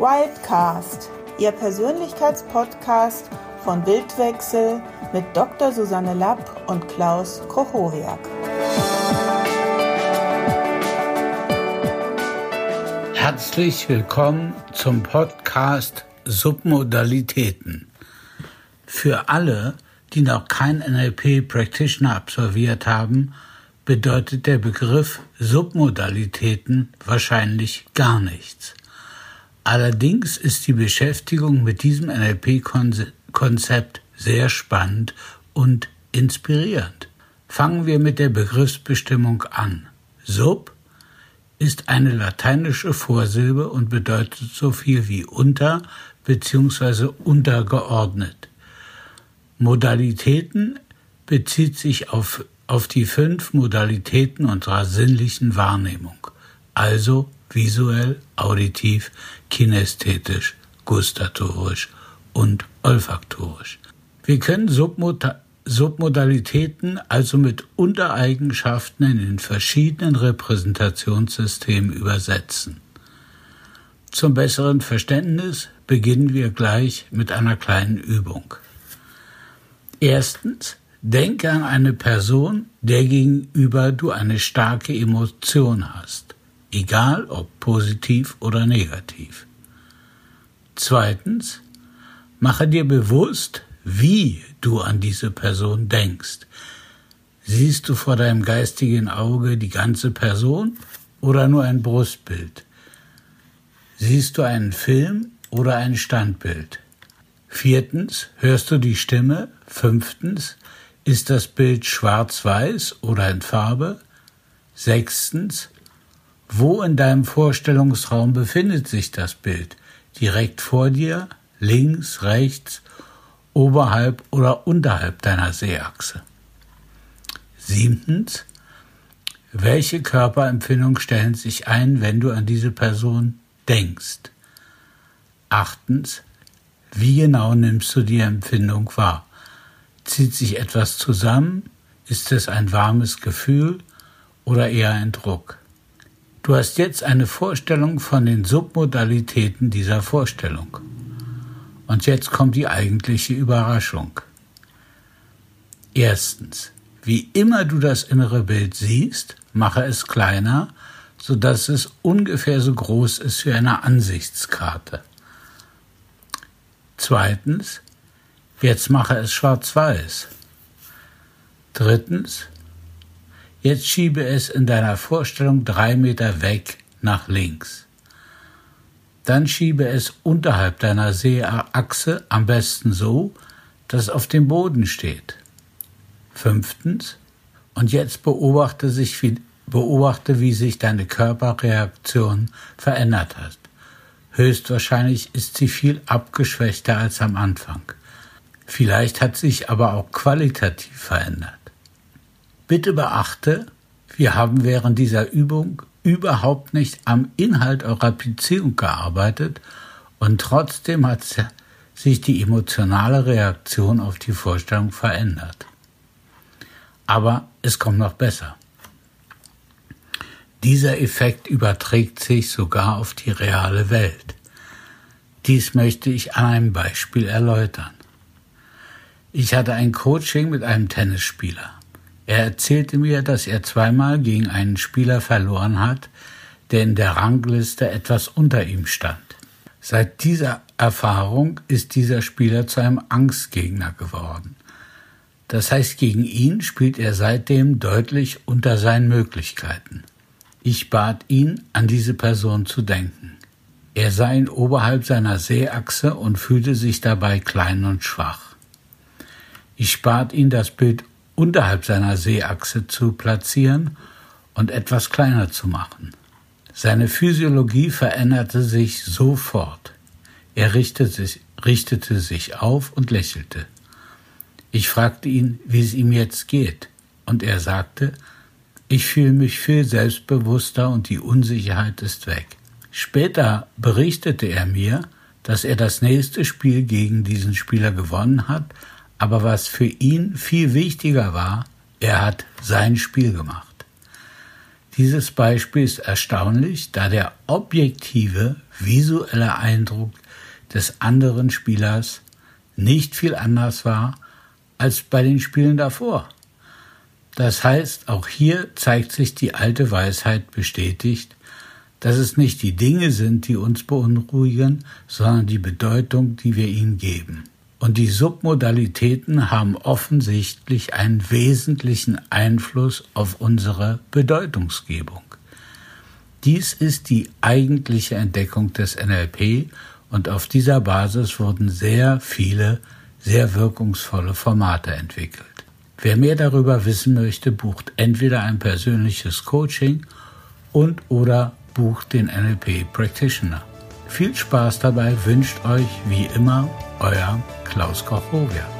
Wildcast, Ihr Persönlichkeitspodcast von Bildwechsel mit Dr. Susanne Lapp und Klaus Kochowiak. Herzlich willkommen zum Podcast Submodalitäten. Für alle, die noch kein NLP Practitioner absolviert haben, bedeutet der Begriff Submodalitäten wahrscheinlich gar nichts. Allerdings ist die Beschäftigung mit diesem NLP-Konzept sehr spannend und inspirierend. Fangen wir mit der Begriffsbestimmung an. Sub ist eine lateinische Vorsilbe und bedeutet so viel wie unter bzw. untergeordnet. Modalitäten bezieht sich auf, auf die fünf Modalitäten unserer sinnlichen Wahrnehmung, also visuell, auditiv, kinästhetisch, gustatorisch und olfaktorisch. Wir können Submota Submodalitäten also mit Untereigenschaften in den verschiedenen Repräsentationssystemen übersetzen. Zum besseren Verständnis beginnen wir gleich mit einer kleinen Übung. Erstens, denke an eine Person, der gegenüber du eine starke Emotion hast egal ob positiv oder negativ. Zweitens, mache dir bewusst, wie du an diese Person denkst. Siehst du vor deinem geistigen Auge die ganze Person oder nur ein Brustbild? Siehst du einen Film oder ein Standbild? Viertens, hörst du die Stimme? Fünftens, ist das Bild schwarz-weiß oder in Farbe? Sechstens, wo in deinem Vorstellungsraum befindet sich das Bild? Direkt vor dir, links, rechts, oberhalb oder unterhalb deiner Sehachse? Siebtens, welche Körperempfindungen stellen sich ein, wenn du an diese Person denkst? Achtens, wie genau nimmst du die Empfindung wahr? Zieht sich etwas zusammen? Ist es ein warmes Gefühl oder eher ein Druck? Du hast jetzt eine Vorstellung von den Submodalitäten dieser Vorstellung. Und jetzt kommt die eigentliche Überraschung. Erstens, wie immer du das innere Bild siehst, mache es kleiner, sodass es ungefähr so groß ist wie eine Ansichtskarte. Zweitens, jetzt mache es schwarz-weiß. Drittens, Jetzt schiebe es in deiner Vorstellung drei Meter weg nach links. Dann schiebe es unterhalb deiner Seeachse, am besten so, dass es auf dem Boden steht. Fünftens. Und jetzt beobachte, sich beobachte, wie sich deine Körperreaktion verändert hat. Höchstwahrscheinlich ist sie viel abgeschwächter als am Anfang. Vielleicht hat sich aber auch qualitativ verändert. Bitte beachte, wir haben während dieser Übung überhaupt nicht am Inhalt eurer Beziehung gearbeitet und trotzdem hat sich die emotionale Reaktion auf die Vorstellung verändert. Aber es kommt noch besser. Dieser Effekt überträgt sich sogar auf die reale Welt. Dies möchte ich an einem Beispiel erläutern. Ich hatte ein Coaching mit einem Tennisspieler. Er erzählte mir, dass er zweimal gegen einen Spieler verloren hat, der in der Rangliste etwas unter ihm stand. Seit dieser Erfahrung ist dieser Spieler zu einem Angstgegner geworden. Das heißt, gegen ihn spielt er seitdem deutlich unter seinen Möglichkeiten. Ich bat ihn, an diese Person zu denken. Er sah ihn oberhalb seiner Sehachse und fühlte sich dabei klein und schwach. Ich bat ihn, das Bild unterhalb seiner Seeachse zu platzieren und etwas kleiner zu machen. Seine Physiologie veränderte sich sofort. Er richtete sich, richtete sich auf und lächelte. Ich fragte ihn, wie es ihm jetzt geht, und er sagte, ich fühle mich viel selbstbewusster und die Unsicherheit ist weg. Später berichtete er mir, dass er das nächste Spiel gegen diesen Spieler gewonnen hat, aber was für ihn viel wichtiger war, er hat sein Spiel gemacht. Dieses Beispiel ist erstaunlich, da der objektive visuelle Eindruck des anderen Spielers nicht viel anders war als bei den Spielen davor. Das heißt, auch hier zeigt sich die alte Weisheit bestätigt, dass es nicht die Dinge sind, die uns beunruhigen, sondern die Bedeutung, die wir ihnen geben. Und die Submodalitäten haben offensichtlich einen wesentlichen Einfluss auf unsere Bedeutungsgebung. Dies ist die eigentliche Entdeckung des NLP und auf dieser Basis wurden sehr viele, sehr wirkungsvolle Formate entwickelt. Wer mehr darüber wissen möchte, bucht entweder ein persönliches Coaching und oder bucht den NLP Practitioner. Viel Spaß dabei wünscht euch wie immer euer Klaus Koch-Roger.